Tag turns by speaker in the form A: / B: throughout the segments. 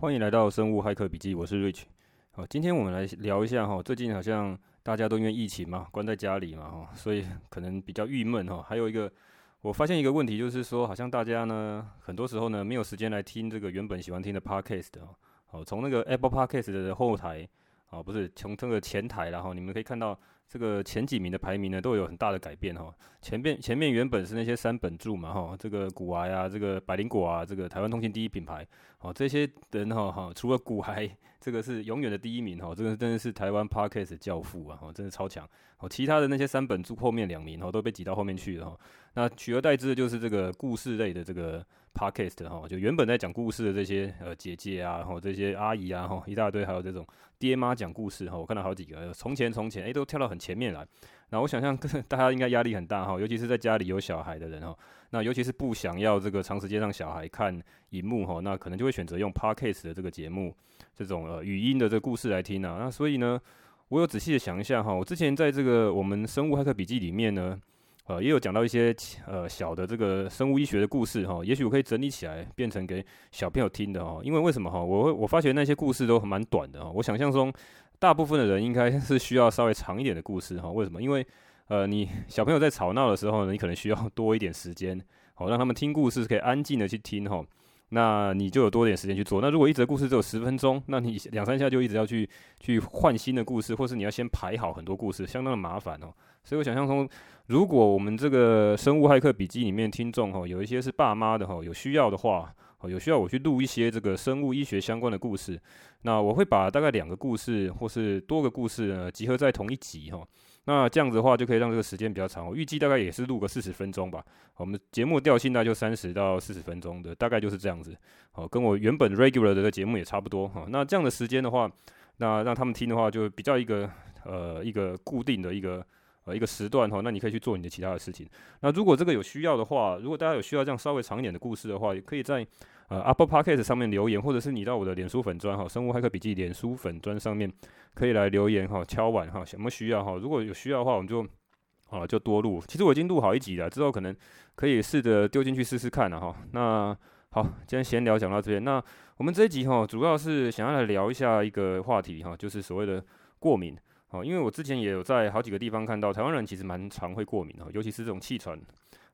A: 欢迎来到生物骇客笔记，我是 Rich。好，今天我们来聊一下哈，最近好像大家都因为疫情嘛，关在家里嘛哈，所以可能比较郁闷哈。还有一个，我发现一个问题，就是说好像大家呢，很多时候呢没有时间来听这个原本喜欢听的 Podcast 哦。好，从那个 Apple Podcast 的后台啊，不是从这个前台，然后你们可以看到。这个前几名的排名呢，都有很大的改变哈。前面前面原本是那些三本柱嘛哈，这个古癌啊，这个百灵果啊，这个台湾通信第一品牌，哦，这些人哈哈，除了古癌，这个是永远的第一名哈，这个真的是台湾 Podcast 教父啊，真的超强。哦，其他的那些三本柱后面两名哦，都被挤到后面去了哈。那取而代之的就是这个故事类的这个 Podcast 哈，就原本在讲故事的这些呃姐姐啊，然后这些阿姨啊，哈一大堆，还有这种爹妈讲故事哈，我看到好几个，从前从前，诶，都跳到很前面来。那我想象 大家应该压力很大哈，尤其是在家里有小孩的人哈，那尤其是不想要这个长时间让小孩看荧幕哈，那可能就会选择用 Podcast 的这个节目，这种呃语音的这个故事来听啊。那所以呢，我有仔细的想一下哈，我之前在这个我们生物骇客笔记里面呢，呃，也有讲到一些呃小的这个生物医学的故事哈，也许我可以整理起来变成给小朋友听的哈。因为为什么哈？我我发觉那些故事都蛮短的哈。我想象中大部分的人应该是需要稍微长一点的故事哈。为什么？因为呃，你小朋友在吵闹的时候呢，你可能需要 多一点时间，好让他们听故事可以安静的去听哈。那你就有多点时间去做。那如果一则故事只有十分钟，那你两三下就一直要去去换新的故事，或是你要先排好很多故事，相当的麻烦哦。所以我想象中，如果我们这个生物骇客笔记里面听众哈，有一些是爸妈的哈，有需要的话，哦有需要我去录一些这个生物医学相关的故事，那我会把大概两个故事或是多个故事呢集合在同一集哈。那这样子的话，就可以让这个时间比较长。我预计大概也是录个四十分钟吧。我们节目调性大概就三十到四十分钟的，大概就是这样子。好，跟我原本 regular 的节目也差不多哈。那这样的时间的话，那让他们听的话，就比较一个呃一个固定的一个一个时段哈。那你可以去做你的其他的事情。那如果这个有需要的话，如果大家有需要这样稍微长一点的故事的话，也可以在。呃，Apple Podcast 上面留言，或者是你到我的脸书粉砖哈，生物骇客笔记脸书粉砖上面可以来留言哈，敲碗哈，什么需要哈？如果有需要的话，我们就啊就多录。其实我已经录好一集了，之后可能可以试着丢进去试试看了哈。那好，今天闲聊讲到这边。那我们这一集哈，主要是想要来聊一下一个话题哈，就是所谓的过敏。哦，因为我之前也有在好几个地方看到，台湾人其实蛮常会过敏的，尤其是这种气喘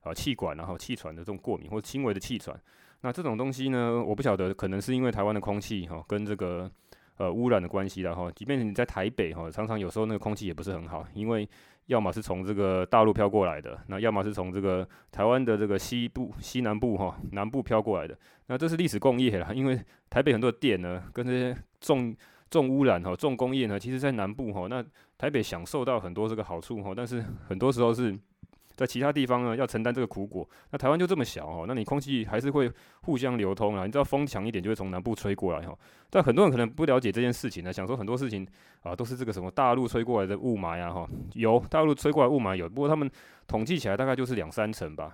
A: 啊、气管然后气喘的这种过敏，或者轻微的气喘。那这种东西呢，我不晓得，可能是因为台湾的空气哈，跟这个呃污染的关系啦哈。即便你在台北哈，常常有时候那个空气也不是很好，因为要么是从这个大陆飘过来的，那要么是从这个台湾的这个西部、西南部哈、南部飘过来的。那这是历史工业啦，因为台北很多的店呢，跟这些重重污染哈、重工业呢，其实在南部哈，那台北享受到很多这个好处哈，但是很多时候是。在其他地方呢，要承担这个苦果。那台湾就这么小哈，那你空气还是会互相流通啊。你知道风强一点就会从南部吹过来哈。但很多人可能不了解这件事情呢，想说很多事情啊都是这个什么大陆吹过来的雾霾啊哈。有大陆吹过来雾霾有，不过他们统计起来大概就是两三成吧。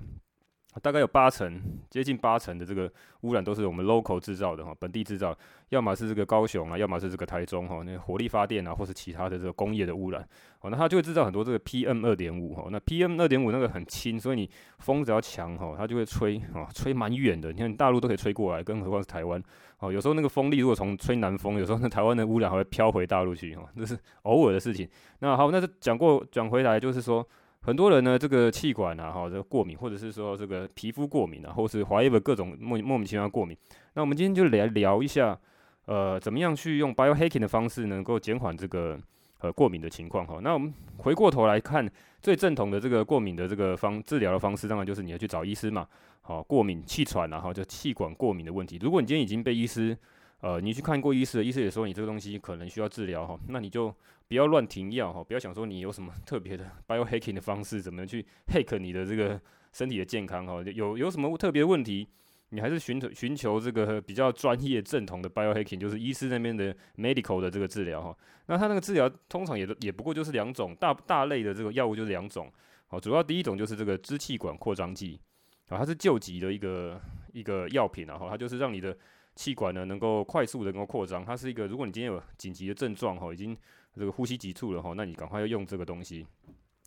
A: 大概有八成，接近八成的这个污染都是我们 local 制造的哈，本地制造，要么是这个高雄啊，要么是这个台中哈，那火力发电啊，或是其他的这个工业的污染，哦，那它就会制造很多这个 PM 二点五哈，那 PM 二点五那个很轻，所以你风只要强哈，它就会吹啊，吹蛮远的，你看大陆都可以吹过来，更何况是台湾，哦，有时候那个风力如果从吹南风，有时候那 台湾的污染还会飘回大陆去哈，这是偶尔的事情。那好，那就讲过讲回来就是说。很多人呢，这个气管啊，哈，这个过敏，或者是说这个皮肤过敏啊，或是怀疑的各种莫莫名其妙过敏。那我们今天就来聊一下，呃，怎么样去用 biohacking 的方式能够减缓这个呃过敏的情况哈。那我们回过头来看，最正统的这个过敏的这个方治疗的方式，当然就是你要去找医师嘛。好，过敏气喘啊，哈，就气管过敏的问题。如果你今天已经被医师呃，你去看过医师，医师也说你这个东西可能需要治疗哈，那你就不要乱停药哈，不要想说你有什么 特别的 biohacking 的方式，怎么去 hack 你的这个身体的健康哈，有有什么特别的问题，你还是寻求寻求这个 比较专业正统的 biohacking，就是医师那边的 medical 的这个治疗哈。那他那个治疗通常也都也不过就是两种大大类的这个药物就是两种，好，主要第一种就是这个支气管扩张剂啊，它是救急的一个一个药品啊，哈，它就是让你的。气管呢，能够快速的能够扩张，它是一个，如果你今天有紧急的症状哈，已经这个呼吸急促了哈，那你赶快要用这个东西。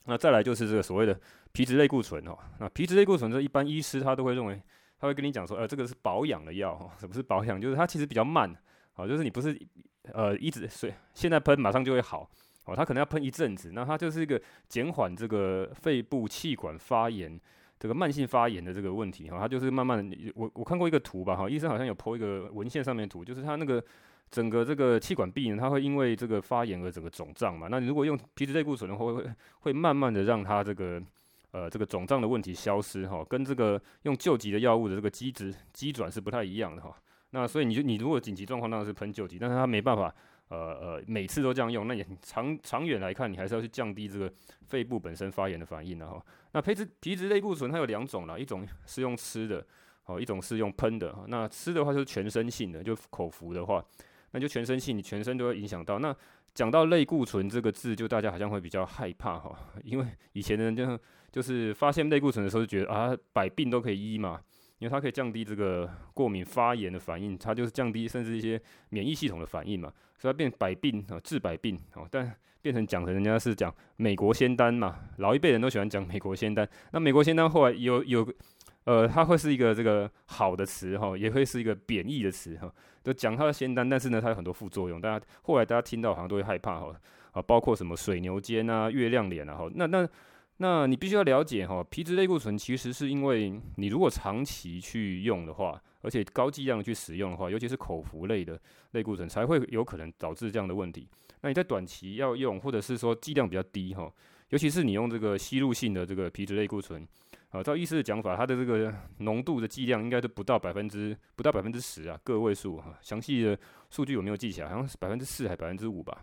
A: 那再来就是这个所谓的皮质类固醇哈，那皮质类固醇这一般医师他都会认为，他会跟你讲说，呃，这个是保养的药哈，什么是保养？就是它其实比较慢，好，就是你不是呃一直水现在喷马上就会好，哦，它可能要喷一阵子，那它就是一个减缓这个肺部气管发炎这个慢性发炎的这个问题哈，它就是慢慢的，我我看过一个图吧哈，医生好像有 po 一个文献上面图，就是它那个整个这个气管壁呢，它会因为这个发炎而整个肿胀嘛，那你如果用皮质类固醇的话，会会慢慢的让它这个呃这个肿胀的问题消失哈，跟这个用救急的药物的这个机制机转是不太一样的哈。那所以你就你如果紧急状况当然是喷救急，但是它没办法，呃呃每次都这样用，那你长长远来看，你还是要去降低这个肺部本身发炎的反应的哈。那皮质皮质类固醇它有两种啦，一种是用吃的，哦，一种是用喷的哈。那吃的话就是全身性的，就口服的话，那就全身性，你全身都会影响到。那讲到类固醇这个字，就大家好像会比较害怕哈，因为以前的人就就是发现类固醇的时候就觉得啊，百病都可以医嘛。因为它可以降低这个过敏发炎的反应，它就是降低甚至一些免疫系统的反应嘛，所以它变百病啊，治百病哦。但变成讲成人家是讲美国仙丹嘛，老一辈人都喜欢讲美国仙丹。那美国仙丹后来有有呃，它会是一个这个好的词哈，也会是一个贬义的词哈，就讲它的仙丹，但是呢，它有很多副作用，大家后来大家听到好像都会害怕哈啊，包括什么水牛肩啊、月亮脸啊哈，那那。那你必须要了解哈，皮质类固醇其实是因为你如果长期去用的话，而且高剂量去使用的话，尤其是口服类的类固醇，才会有可能导致这样的问题。那你在短期要用，或者是说剂量比较低哈，尤其是你用这个吸入性的这个皮质类固醇，啊，照医师的讲法，它的这个浓度的剂量应该都不到百分之不到百分之十啊，个位数哈，详细的数据我没有记起来，好像是百分之四还百分之五吧。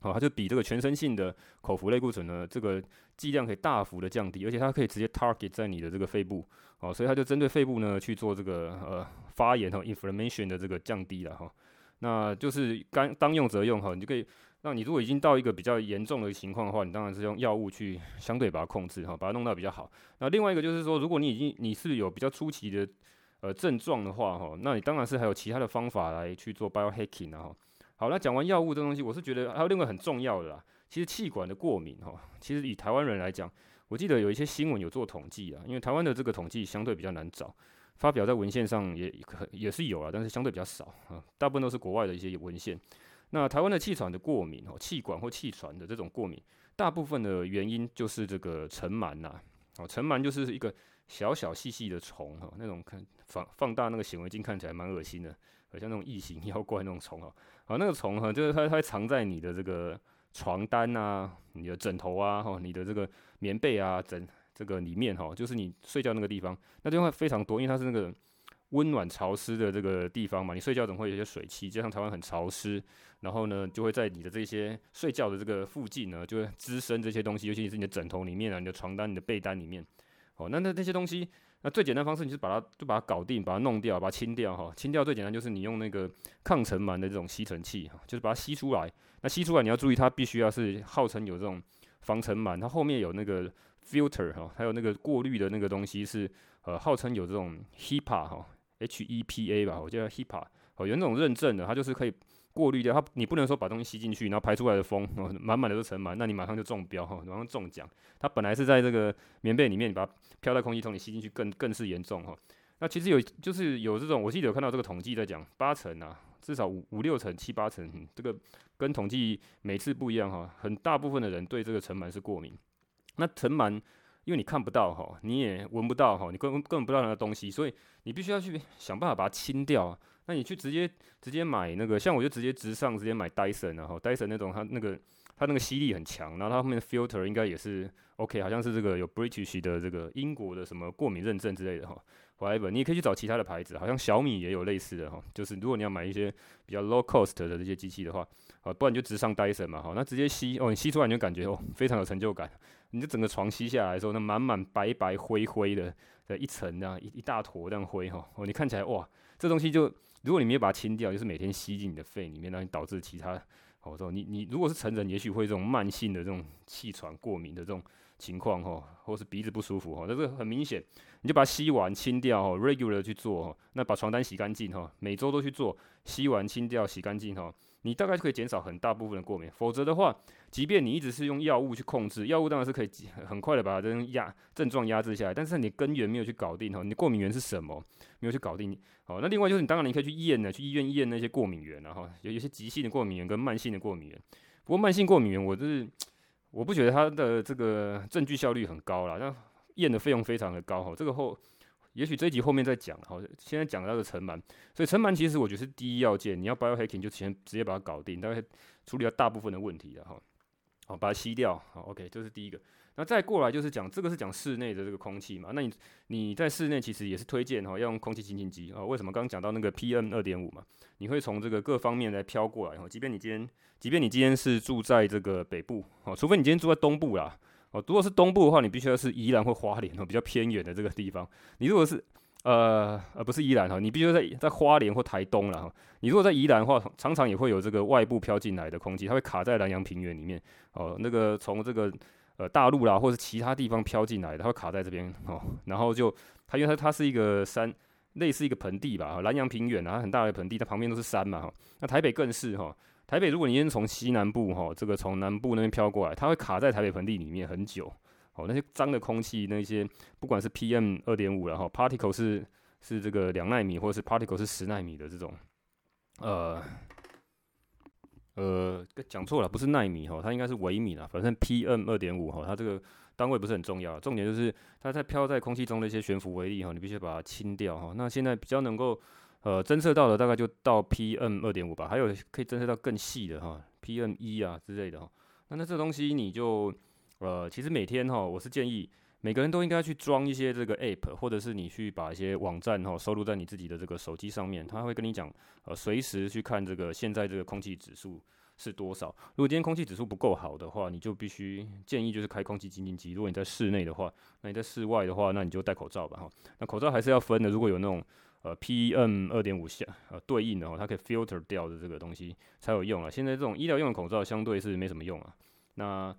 A: 好，它就比这个全身性的口服类固醇呢，这个剂量可以大幅的降低，而且它可以直接 target 在你的这个肺部，哦，所以它就针对肺部呢去做这个呃发炎和 inflammation 的这个降低了哈。那就是当当用则用哈，你就可以那你如果已经到一个比较严重的情况的话，你当然是用药物去相对把它控制哈，把它弄到比较好。那另外一个就是说，如果你已经你是有比较初期的呃症状的话哈，那你当然是还有其他的方法来去做 biohacking 啊哈。好，那讲完药物这东西，我是觉得还有另外很重要的啦。其实气管的过敏哈，其实以台湾人来讲，我记得有一些新闻有做统计啊，因为台湾的这个统计相对比较难找，发表在文献上也可也是有啊，但是相对比较少啊，大部分都是国外的一些文献。那台湾的气喘的过敏哦，气管或气喘的这种过敏，大部分的原因就是这个尘螨呐，哦，尘螨就是一个小小细细的虫哈，那种看放放大那个显微镜看起来蛮恶心的。好像那种异形 妖怪那种虫哦，好，那个虫哈，就是它它会藏在你的这个床单啊、你的枕头啊、哈、你的这个棉被啊、枕这个里面哈，就是你睡觉那个地方，那地方非常多，因为它是那个温暖潮湿的这个地方嘛，你睡觉总会有一些水汽，加上台湾很潮湿，然后呢，就会在你的这些睡觉的这个附近呢，就会滋生这些东西，尤其是你的枕头里面啊、你的床单、你的被单里面，哦，那那那些东西。那最简单方式，你就把它就把它搞定，把它弄掉，把它清掉哈。清掉最简单就是你用那个抗尘螨的这种吸尘器哈，就是把它吸出来。那吸出来你要注意，它必须要是号称有这种防尘螨，它后面有那个 filter 哈，还有那个过滤的那个东西是呃号称有这种 HEPA 哈，H E P A 吧，我叫 HEPA 哦，有那种认证的，它就是可以。过滤掉它，你不能说把东西吸进去，然后排出来的风哦，满满的都尘螨，那你马上就中标哈，马上中奖。它本来是在这个棉被里面，你把它飘在空气中，你吸进去更更是严重哈。那其实有就是有这种，我记得有看到这个统计在讲八成啊，至少五五六成、七八成，这个跟统计每次不一样哈。很大部分的人对这个尘螨是过敏。那尘螨因为你看不到哈，你也闻不到哈，你根本根本不知道那个东西，所以你必须要去想办法把它清掉。那你去直接直接买那个，像我就直接直上直接买 Dyson，然后 Dyson 那种它那个它那个吸力很强，然后它后面的 filter 应该也是 OK，好像是这个有 British 的这个英国的什么过敏认证之类的哈。Whatever，你也可以去找其他的牌子，好像小米也有类似的哈。就是如果你要买一些比较 low cost 的这些机器的话，啊，不然你就直上 Dyson 嘛，好，那直接吸哦，你吸出来你就感觉哦非常有成就感，你就整个床吸下来的时候，那满满白白灰灰的的一层这样一一大坨这样灰哈，哦，你看起来哇，这东西就。如果你没有把它清掉，就是每天吸进你的肺里面，让你导致其他，好，说你你如果是成人，也许会这种慢性的这种气喘过敏的这种情况哈，或是鼻子不舒服哈，但是很明显，你就把它吸完清掉哈，regular 去做哈，那把床单洗干净哈，每周都去做，吸完清掉洗干净哈，你大概就可以减少很大部分的过敏。否则的话，即便你一直是用药物去控制，药物当然是可以很快的把这种压症状压制下来，但是你根源没有去搞定哈，你过敏源是什么没有去搞定，好，那另外就是你当然你可以去验呢，去医院验那些过敏源然后有有些急性的过敏源跟慢性的过敏源，不过慢性过敏源我就是。我不觉得它的这个证据效率很高啦，那验的费用非常的高哈。这个后，也许这一集后面再讲好。现在讲到的尘螨，所以尘螨其实我觉得是第一要件，你要 biohacking 就先直接把它搞定，大概处理掉大部分的问题了哈。好，把它吸掉，好，OK，这是第一个。那再过来就是讲这个是讲室内的这个空气嘛，那你你在室内其实也是推荐哈，要用空气清新机啊。为什么？刚刚讲到那个 PM 二点五嘛，你会从这个各方面来飘过来哈。即便你今天，即便你今天是住在这个北部哦，除非你今天住在东部啦哦。如果是东部的话，你必须要是宜兰或花莲哦，比较偏远的这个地方。你如果是呃呃不是宜兰哈，你必须在在花莲或台东了哈。你如果在宜兰的话，常常也会有这个外部飘进来的空气，它会卡在南洋平原里面哦。那个从这个。呃，大陆啦，或是其他地方飘进来的，它会卡在这边哦。然后就它，因为它它是一个山，类似一个盆地吧，南洋平原啊，很大的盆地，它旁边都是山嘛哈。那台北更是哈，台北如果你先从西南部哈，这个从南部那边飘过来，它会卡在台北盆地里面很久哦。那些脏的空气，那些不管是 PM 二点五然后 particle 是是这个两纳米，或者是 particle 是十纳米的这种，呃。呃，讲错了，不是纳米哈，它应该是微米啦。反正 PM 二点五哈，它这个单位不是很重要，重点就是它在飘在空气中的一些悬浮微粒哈，你必须把它清掉哈。那现在比较能够呃侦测到的大概就到 PM 二点五吧，还有可以侦测到更细的哈，PM 一啊之类的哈。那那这东西你就呃，其实每天哈，我是建议每个人都应该去装一些这个 App，或者是你去把一些网站哈收录在你自己的这个手机上面，它会跟你讲呃，随时去看这个现在这个空气指数。是多少？如果今天空气指数不够好的话，你就必须建议就是开空气清净机。如果你在室内的话，那你在室外的话，那你就戴口罩吧哈。那口罩还是要分的，如果有那种呃 PM 二点五下呃对应的哦，它可以 filter 掉的这个东西才有用啊。现在这种医疗用的口罩相对是没什么用啊。那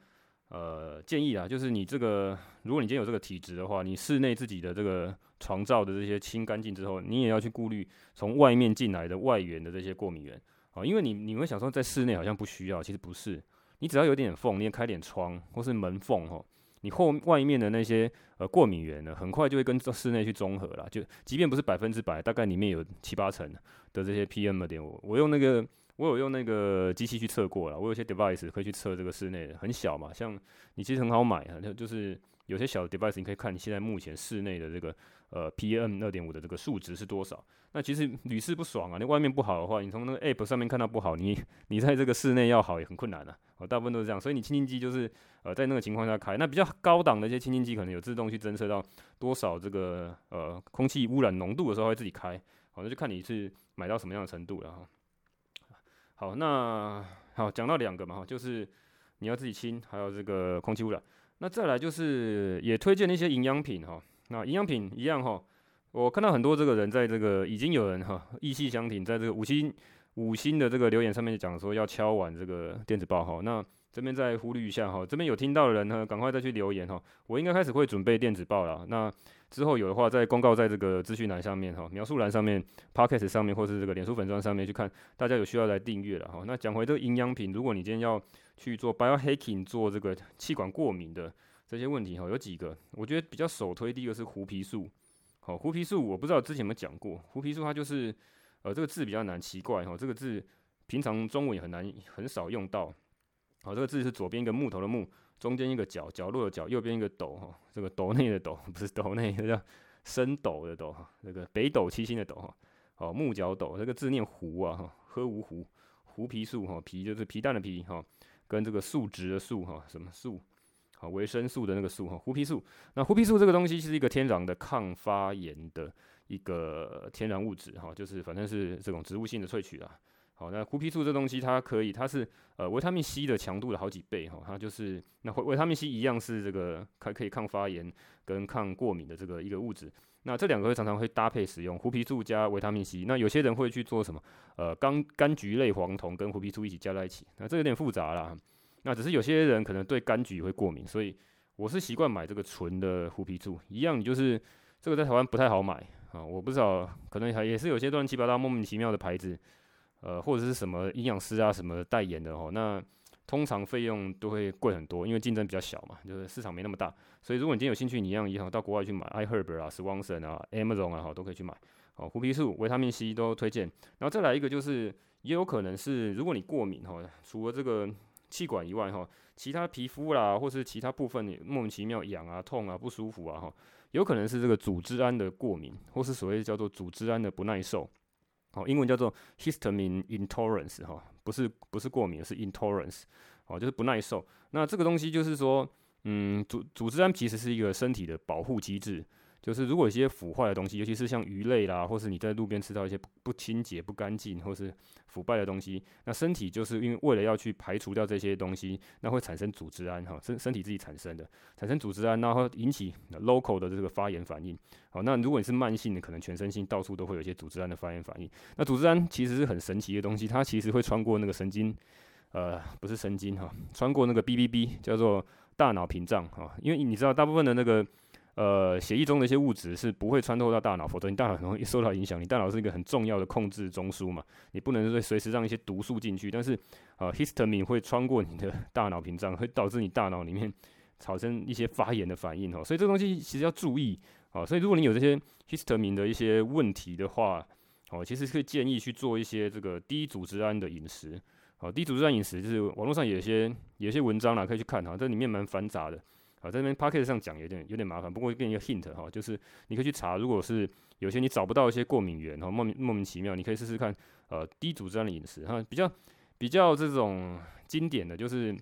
A: 呃建议啊，就是你这个如果你今天有这个体质的话，你室内自己的这个床罩的这些清干净之后，你也要去顾虑从外面进来的外源的这些过敏源。哦，因为你你会想说在室内好像不需要，其实不是，你只要有点缝，你也开点窗或是门缝哈，你后外面的那些呃过敏源呢，很快就会跟室内去中和了，就即便不是百分之百，大概里面有七八成的这些 PM 二点五，我用那个我有用那个机器去测过了，我有些 device 可以去测这个室内的，很小嘛，像你其实很好买啊，就就是有些小的 device 你可以看你现在目前室内的这个。呃，PM 二点五的这个数值是多少？那其实屡试不爽啊！你外面不好的话，你从那个 App 上面看到不好，你你在这个室内要好也很困难啊。哦，大部分都是这样，所以你清净机就是呃在那个情况下开。那比较高档的一些清净机可能有自动去侦测到多少这个呃空气污染浓度的时候会自己开。好，那就看你是买到什么样的程度了哈。好，那好讲到两个嘛哈，就是你要自己清，还有这个空气污染。那再来就是也推荐一些营养品哈。那营养品一样哈，我看到很多这个人在这个已经有人哈意气相挺，在这个五星五星的这个留言上面讲说要敲碗这个电子报哈。那这边再呼吁一下哈，这边有听到的人呢，赶快再去留言哈。我应该开始会准备电子报了。那之后有的话再公告在这个资讯栏上面哈，描述栏上面、Podcast 上面或是这个脸书粉砖上面去看，大家有需要来订阅了哈。那讲回这个营养品，如果你今天要去做 Biohacking 做这个气管过敏的。这些问题哈，有几个，我觉得比较首推。第一个是胡皮素，好，胡皮素我不知道之前有没有讲过。胡皮素它就是，呃，这个字比较难，奇怪哈，这个字平常中文也很难，很少用到。好，这个字是左边一个木头的木，中间一个角，角落的角，右边一个斗哈，这个斗内的斗不是斗内，这叫升斗的斗哈，这个北斗七星的斗哈，哦，木角斗，这个字念胡啊哈，喝无胡，胡皮素哈，皮就是皮蛋的皮哈，跟这个树植的树哈，什么树？啊，维生素的那个素哈，胡皮素。那胡皮素这个东西是一个天然的抗发炎的一个天然物质哈，就是反正是这种植物性的萃取啊。好，那胡皮素这东西它可以，它是呃维他命 C 的强度的好几倍哈，它就是那维维他命 C 一样是这个可可以抗发炎跟抗过敏的这个一个物质。那这两个常常会搭配使用，胡皮素加维他命 C。那有些人会去做什么？呃，柑柑橘类黄酮跟胡皮素一起加在一起，那这有点复杂啦。那只是有些人可能对柑橘会过敏，所以我是习惯买这个纯的胡皮素，一样，就是这个在台湾不太好买啊，我不知道，可能还也是有些乱七八糟莫名其妙的牌子，呃，或者是什么营养师啊什么代言的哦，那通常费用都会贵很多，因为竞争比较小嘛，就是市场没那么大，所以如果你今天有兴趣，你一样一样到国外去买，iHerb 啊、Swanson 啊、Amazon 啊，好都可以去买。哦，胡皮素、维他命 C 都推荐。然后再来一个就是，也有可能是，如果你过敏哈，除了这个气管以外哈，其他皮肤啦，或是其他部分莫名其妙痒啊、痛啊、不舒服啊哈，有可能是这个组织胺的过敏，或是所谓叫做组织胺的不耐受。哦，英文叫做 histamine intolerance 哈，不是不是过敏，是 intolerance，哦，就是不耐受。那这个东西就是说，嗯，组组织胺其实是一个身体的保护机制。就是如果一些腐坏的东西，尤其是像鱼类啦，或是你在路边吃到一些不不清洁、不干净，或是腐败的东西，那身体就是因为为了要去排除掉这些东西，那会产生组织胺哈，身身体自己产生的，产生组织胺，然后引起 local 的这个发炎反应。好，那如果你是慢性的，可能全身性到处都会有一些组织胺的发炎反应。那组织胺其实是很神奇的东西，它其实会穿过那个神经，呃，不是神经哈，穿过那个 BBB 叫做大脑屏障哈，因为你知道大部分的那个。呃，血液中的一些物质是不会穿透到大脑，否则你大脑很容易 受到影响。你大脑是一个很重要的控制中枢嘛，你不能随随时让一些毒素进去。但是，呃，histamine 会穿过你的大脑屏障，会导致你大脑里面 产生一些发炎的反应哦。所以这东西其实要注意哦。所以如果你有这些 histamine 的一些问题的话，哦，其实可以建议去做一些这个低组织胺的饮食。哦，低组织胺饮食就是网络上有些有些文章啦，可以去看哈，这里面蛮繁杂的。啊，在这边 pocket 上讲有点有点麻烦，不过给一个 hint 哈，就是你可以去查，如果是有些你找不到一些过敏源哈，莫名莫名其妙，你可以试试看，呃，低组织胺的饮食哈，比较比较这种经典的就是，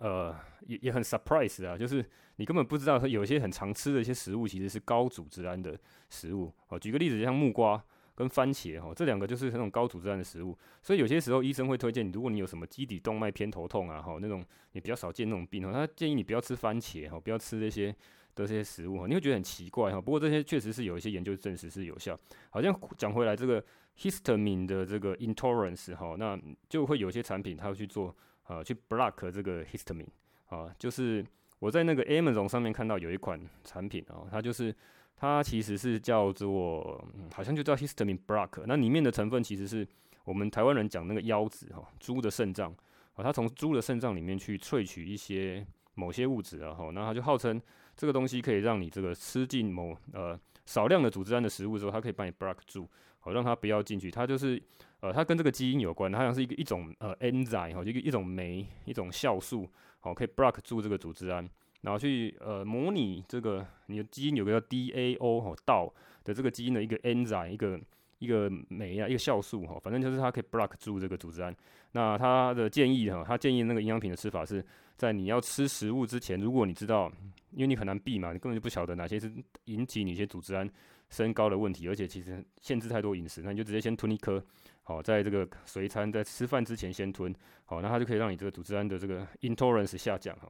A: 呃，也也很 surprise 啊，就是你根本不知道有些很常吃的一些食物其实是高组织胺的食物，哦，举个例子，像木瓜。跟番茄哈，这两个就是那种高组织胺的食物，所以有些时候医生会推荐你，如果你有什么基底动脉偏头痛啊哈，那种你比较少见那种病哈，他建议你不要吃番茄哈，不要吃这些的这些食物哈，你会觉得很奇怪哈。不过这些确实是有一些研究证实是有效。好像讲回来，这个 histamine 的这个 intolerance 哈，那就会有些产品它会去做啊，去 block 这个 histamine 啊，就是我在那个 Amazon 上面看到有一款产品啊，它就是。它其实是叫做，嗯、好像就叫 histamine block。那里面的成分其实是我们台湾人讲那个腰子哈，猪的肾脏啊，它从猪的肾脏里面去萃取一些某些物质啊哈，那它就号称这个东西可以让你这个吃进某呃少量的组织胺的食物之后，它可以帮你 block 住，好让它不要进去。它就是呃，它跟这个基因有关，它好像是一个一种呃 enzyme 哈，一个一种酶一种酵素，好可以 block 住这个组织胺。然后去呃模拟这个你的基因有个叫 DAO 哈道的这个基因的一个 enzyme 一个一个酶啊一个酵素哈，反正就是它可以 block 住这个组织胺。那他的建议哈，他建议那个营养品的吃法是在你要吃食物之前，如果你知道，因为你很难避嘛，你根本就不晓得哪些是引起你一些组织胺升高的问题，而且其实限制太多饮食，那你就直接先吞一颗，好，在这个随餐在吃饭之前先吞，好，那它就可以让你这个组织胺的这个 intolerance 下降哈。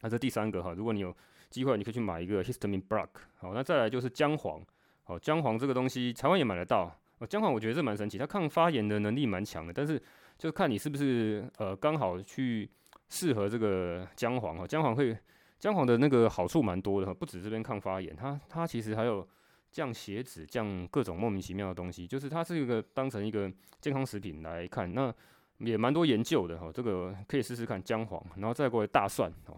A: 那这第三个哈，如果你有机会，你可以去买一个 histamine block。好，那再来就是姜黄。好，姜黄这个东西台湾也买得到。哦姜黄我觉得这蛮神奇，它抗发炎的能力蛮强的。但是就是看你是不是呃刚好去适合这个姜黄哈。姜黄会姜黄的那个好处蛮多的哈，不止这边抗发炎，它它其实还有降血脂、降各种莫名其妙的东西。就是它是一个当成一个健康食品来看，那也蛮多研究的哈。这个可以试试看姜黄，然后再过来大蒜哦。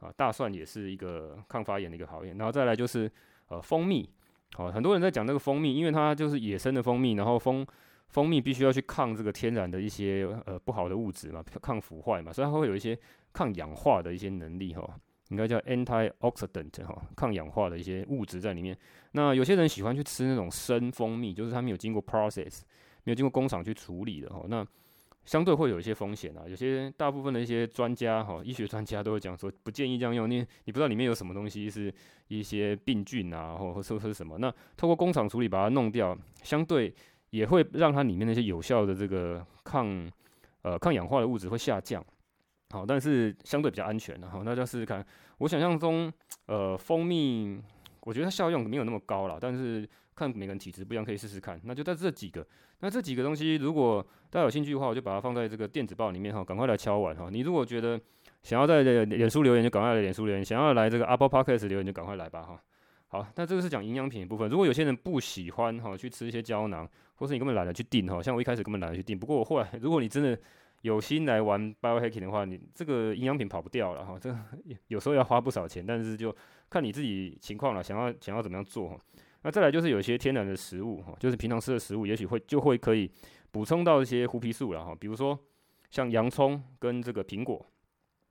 A: 啊，大蒜也是一个抗发炎的一个好药，然后再来就是呃蜂蜜，好，很多人在讲这个蜂蜜，因为它就是野生的蜂蜜，然后蜂蜂蜜必须要去抗这个天然的一些呃不好的物质嘛，抗腐坏嘛，所以它会有一些抗氧化的一些能力哈，应该叫 antioxidant 哈，抗氧化的一些物质在里面。那有些人喜欢去吃那种生蜂蜜，就是它没有经过 process，没有经过工厂去处理的哈，那。相对会有一些风险啊，有些大部分的一些专家哈，医学专家都会讲说不建议这样用，你你不知道里面有什么东西是一些病菌啊，或或说是什么。那透过工厂处理把它弄掉，相对也会让它里面那些有效的这个抗呃抗氧化的物质会下降，好，但是相对比较安全的哈。那就试试看，我想象中呃蜂蜜，我觉得它效用没有那么高了，但是。看每个人体质不一样，可以试试看。那就在这几个，那这几个东西，如果大家有兴趣的话，我就把它放在这个电子报里面哈，赶快来敲完哈。你如果觉得想要在脸书留言就赶快来脸书留言，想要来这个 Apple Podcast 留言就赶快来吧哈。好，那这个是讲营养品的部分。如果有些人不喜欢哈去吃一些胶囊，或是你根本懒得去订哈，像我一开始根本懒得去订。不过我后来，如果你真的有心来玩 biohacking 的话，你这个营养品跑不掉了哈。这个有时候要花不少钱，但是就看你自己情况了，想要想要怎么样做哈。那再来就是有一些天然的食物哈，就是平常吃的食物，也许会就会可以补充到一些胡皮素了哈。比如说像洋葱跟这个苹果，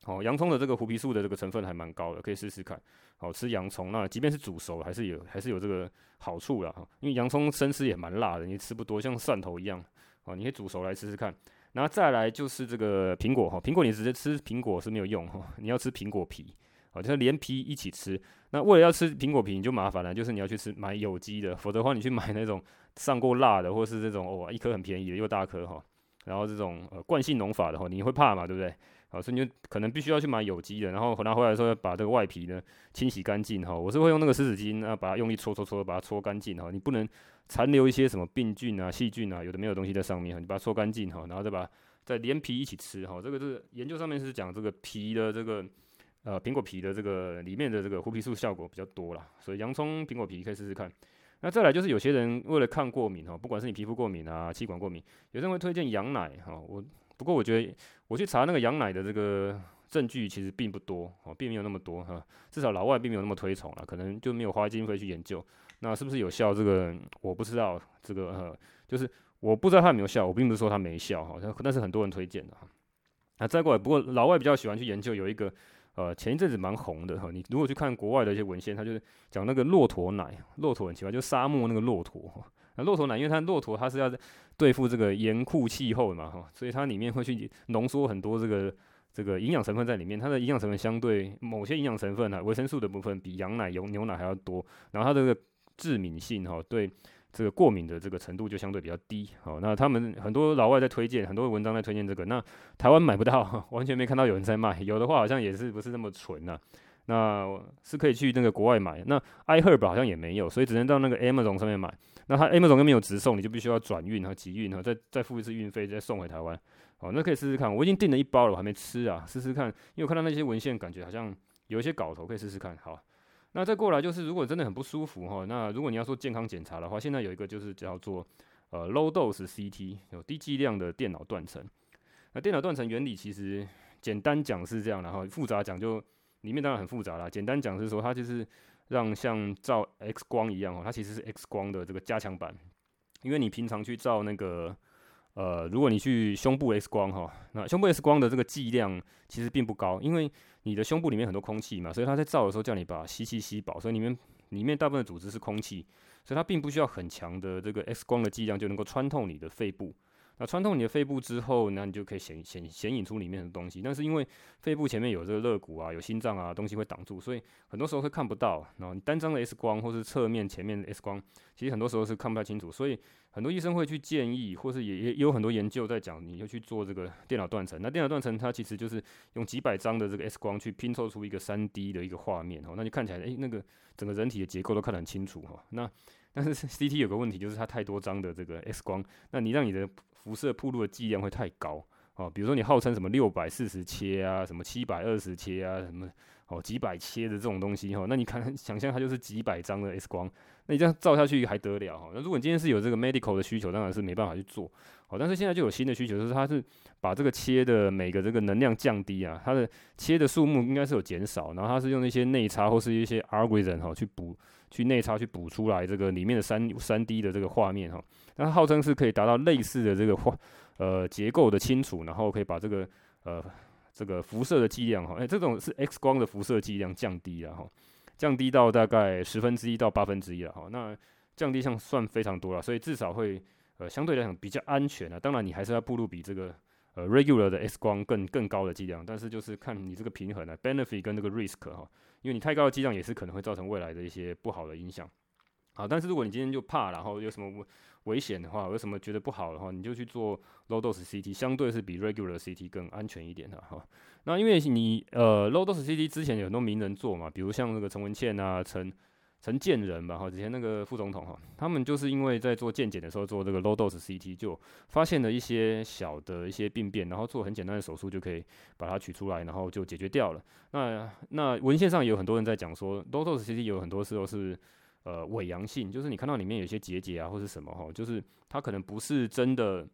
A: 哦，洋葱的这个胡皮素的这个成分还蛮高的，可以试试看。好吃洋葱，那即便是煮熟，还是有还是有这个好处啦哈。因为洋葱生吃也蛮辣的，你吃不多，像蒜头一样哦。你可以煮熟来吃吃看。然后再来就是这个苹果哈，苹果你直接吃苹果是没有用哈，你要吃苹果皮，好，就是连皮一起吃。那为了要吃苹果皮，你就麻烦了，就是你要去吃买有机的，否则的话你去买那种上过蜡的，或是这种哦一颗很便宜的又大颗哈，然后这种呃惯性农法的话，你会怕嘛，对不对？好，所以你就可能必须要去买有机的，然后拿回来的时候要把这个外皮呢清洗干净哈。我是会用那个湿纸巾啊，把它用力搓搓搓，把它搓干净哈。你不能残留一些什么病菌啊、细菌啊，有的没有东西在上面哈。你把它搓干净哈，然后再把再连皮一起吃哈。这个是研究上面是讲这个皮的这个呃苹果皮的这个里面的这个胡皮素效果比较多啦，所以洋葱、苹果皮可以试试看。那再来就是有些人为了抗过敏哈，不管是你皮肤过敏啊、气管过敏，有些人会推荐羊奶哈。我。不过我觉得我去查那个羊奶的这个证据其实并不多哦，并没有那么多哈，至少老外并没有那么推崇了，可能就没有花经费去研究。那是不是有效？这个我不知道，这个呃，就是我不知道它有没有效，我并不是说它没效哈，但是很多人推荐的哈。那再过来，不过老外比较喜欢去研究有一个呃前一阵子蛮红的哈，你如果去看国外的一些文献，它就是讲那个骆驼奶，骆驼很奇怪，就是沙漠那个骆驼。那骆驼奶，因为它骆驼它是要对付这个严酷气候嘛，哈，所以它里面会去浓缩很多这个这个营养成分在里面。它的营养成分相对某些营养成分啊，维生素的部分比羊奶、牛牛奶还要多。然后它这个致敏性哈，对这个过敏的这个程度就相对比较低。好，那他们很多老外在推荐，很多文章在推荐这个。那台湾买不到，完全没看到有人在卖。有的话好像也是不是那么纯呐。那是可以去那个国外买。那 iHerb 好像也没有，所以只能到那个 Amazon 上面买。那它 Amazon 又没有直送，你就必须要转运和集运哈，再再付一次运费，再送回台湾。好，那可以试试看。我已经订了一包了，我还没吃啊，试试看。因为我看到那些文献，感觉好像有一些搞头，可以试试看。好，那再过来就是，如果真的很不舒服哈，那如果你要做健康检查的话，现在有一个就是叫做呃 Low Dose CT，有低剂量的电脑断层。那电脑断层原理其实简单讲是这样，然后复杂讲就里面当然很复杂啦。简单讲是说它就是。让像照 X 光一样哦，它其实是 X 光的这个加强版，因为你平常去照那个，呃，如果你去胸部 X 光哈，那胸部 X 光的这个剂量其实并不高，因为你的胸部里面很多空气嘛，所以它在照的时候叫你把吸气吸饱，所以里面里面大部分的组织是空气，所以它并不需要很强的这个 X 光的剂量就能够穿透你的肺部。那穿透你的肺部之后，那你就可以显显显影出里面的东西。但是因为肺部前面有这个肋骨啊，有心脏啊，东西会挡住，所以很多时候会看不到。然后你单张的 X 光或是侧面前面的 X 光，其实很多时候是看不太清楚。所以很多医生会去建议，或是也也有很多研究在讲，你就去做这个电脑断层。那电脑断层它其实就是用几百张的这个 X 光去拼凑出一个 3D 的一个画面哦，那就看起来诶、那个整个人体的结构都看得很清楚哈。那但是 CT 有个问题，就是它太多张的这个 X 光，那你让你的辐射暴露的剂量会太高哦。比如说你号称什么六百四十切啊，什么七百二十切啊，什么哦几百切的这种东西哈，那你看 想象它就是几百张的 X 光，那你这样照下去还得了哈？那如果你今天是有这个 medical 的需求，当然是没办法去做哦。但是现在就有新的需求，就是它是把这个切的每个这个能量降低啊，它的切的数目应该是有减少，然后它是用那些内插或是一些 algorithm 哈去补。去内插去补出来这个里面的三三 D 的这个画面哈，那号称是可以达到类似的这个画呃结构的清楚，然后可以把这个呃这个辐射的剂量哈，哎这种是 X 光的辐射剂量降低了哈，降低到大概十分之一到八分之一了哈，那降低上算非常多了，所以至少会呃相对来讲比较安全啊，当然你还是要步入比这个呃 regular 的 X 光更更高的剂量，但是就是看你这个平衡啊，benefit 跟这个 risk 哈。因为你太高的剂量也是可能会造成未来的一些不好的影响，啊，但是如果你今天就怕，然后有什么危危险的话，有什么觉得不好的话，你就去做 low dose CT，相对是比 regular CT 更安全一点的哈。那因为你呃 low dose CT 之前有很多名人做嘛，比如像那个陈文茜啊、陈陈建仁吧，哈，之前那个副总统哈，他们就是因为在做健检的时候做这个 low dose CT，就发现了一些小的一些病变，然后做很简单的手术就可以把它取出来，然后就解决掉了。那那文献上也有很多人在讲说，low dose CT 有很多时候是呃伪阳性，就是你看到里面有些结节啊或是什么哈，就是它可能不是真的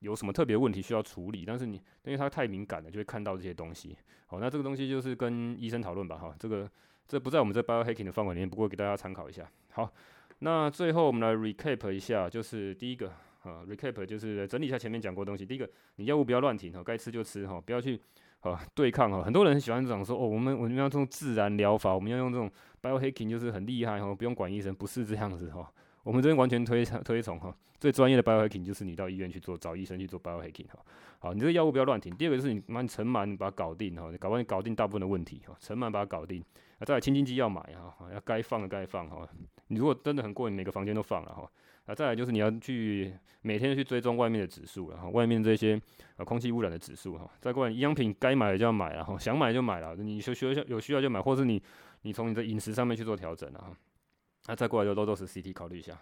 A: 有什么特别问题需要处理，但是你因为它太敏感了，就会看到这些东西。好，那这个东西就是跟医生讨论吧，哈，这个。这不在我们这 biohacking 的范围里面，不过给大家参考一下。好，那最后我们来 recap 一下，就是第一个啊，recap 就是整理一下前面讲过的东西。第一个，你药物不要乱停哈，该吃就吃哈，不要去啊对抗哈。很多人很喜欢讲说哦，我们我们要用自然疗法，我们要用这种 biohacking 就是很厉害哈，不用管医生，不是这样子哈。我们这边完全推推崇哈，最专业的 biohacking 就是你到医院去做，找医生去做 biohacking 哈。好，你这个药物不要乱停。第二个就是你慢尘螨把它搞定哈，你搞完你搞定大部分的问题哈，尘螨把它搞定。啊，再来清净机要买哈，要该放的该放哈。你如果真的很过瘾，每个房间都放了哈。啊，再来就是你要去每天去追踪外面的指数，然后外面这些呃空气污染的指数哈。再过来，营养品该买的就要买了哈，想买就买了，你需需要有需要就买，或是你你从你的饮食上面去做调整啊。那再过来就 low dose CT 考虑一下。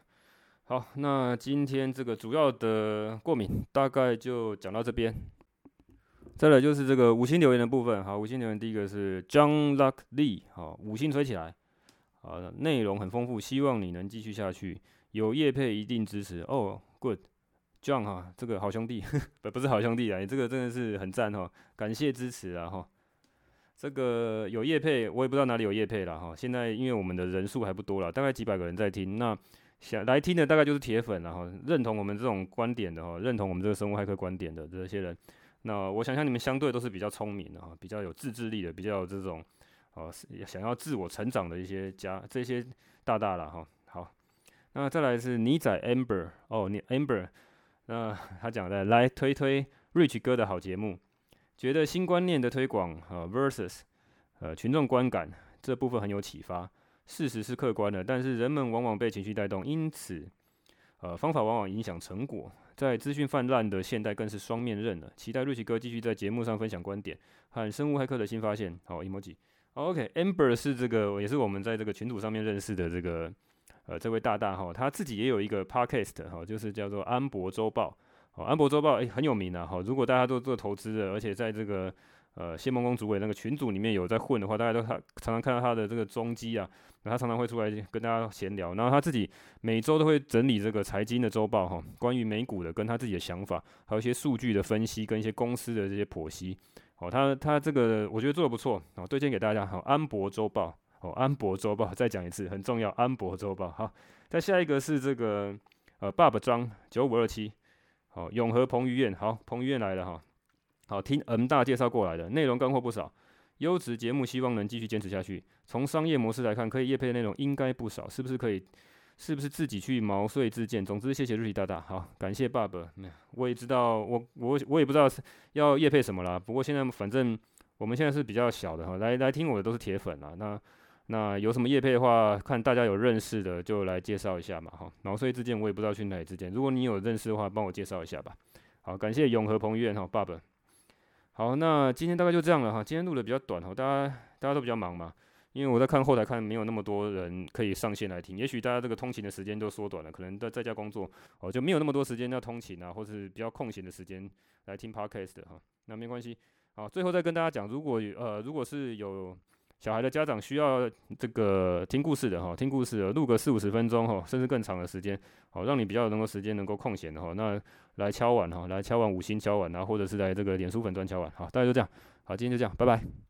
A: 好，那今天这个主要的过敏大概就讲到这边。再来就是这个五星留言的部分，好，五星留言第一个是 John Luck Lee，好，五星吹起来，好，内容很丰富，希望你能继续下去，有叶配一定支持。哦，Good，John 哈，这个好兄弟，不不是好兄弟啊，你这个真的是很赞哈，感谢支持啊哈，这个有业配，我也不知道哪里有业配了哈，现在因为我们的人数还不多了，大概几百个人在听，那想来听的大概就是铁粉了哈，认同我们这种观点的哈，认同我们这个生物骇客观点的这些人。那我想想，你们相对都是比较聪明的哈，比较有自制力的，比较有这种哦，想要自我成长的一些家，这些大大了哈。好，那再来是你仔 Amber 哦，你 Amber，那 他讲的来推推 Rich 哥的好节目，觉得新观念的推广啊 versus 呃群众观感这部分很有启发，事实是客观的，但是人们往往被情绪带动，因此呃方法往往影响成果。在资讯泛滥的现代，更是双面刃了。期待瑞奇哥继续在节目上分享观点和生物骇客的新发现。好，emoji。OK，Amber 是这个，也是我们在这个群组上面认识的这个呃这位大大哈，他自己也有一个 podcast 哈，就是叫做安博周报。好，安博周报诶很有名的哈，如果大家都做投资的，而且在这个呃谢孟恭主委那个群组里面有在混的话，大家都他常常看到他的这个踪迹啊。那他常常会出来跟大家闲聊，然后他自己每周都会整理这个财经的周报哈，关于美股的跟他自己的想法，还有一些数据的分析跟一些公司的这些剖析。哦，他他这个我觉得做的不错，哦，推荐给大家。好，安博周报，哦，安博周报，再讲一次，很重要，安博周报。好，再下一个是这个呃，爸爸张九五二七，好，永和彭于晏，好，彭于晏来了哈，好，听 N 大介绍过来的，内容干货不少。优质节目，希望能继续坚持下去。从商业模式来看，可以业配的内容应该不少，是不是可以？是不是自己去毛遂自荐？总之，谢谢日体大大，好，感谢爸爸。我也知道，我我我也不知道要业配什么啦。不过现在反正我们现在是比较小的哈，来来听我的都是铁粉啊。那那有什么业配的话，看大家有认识的就来介绍一下嘛哈。毛遂自荐，我也不知道去哪里自荐。如果你有认识的话，帮我介绍一下吧。好，感谢永和彭于晏哈，爸爸。好，那今天大概就这样了哈。今天录的比较短哈，大家大家都比较忙嘛，因为我在看后台看没有那么多人可以上线来听，也许大家这个通勤的时间都缩短了，可能在在家工作哦，就没有那么多时间要通勤啊，或是比较空闲的时间来听 podcast 哈。那没关系，好，最后再跟大家讲，如果呃如果是有小孩的家长需要这个听故事的哈，听故事的录个四五十分钟哈，甚至更长的时间，好，让你比较能够时间能够空闲的哈，那。来敲碗哈，来敲碗五星敲碗，然后或者是在这个脸书粉钻敲碗，好，大家就这样，好，今天就这样，拜拜。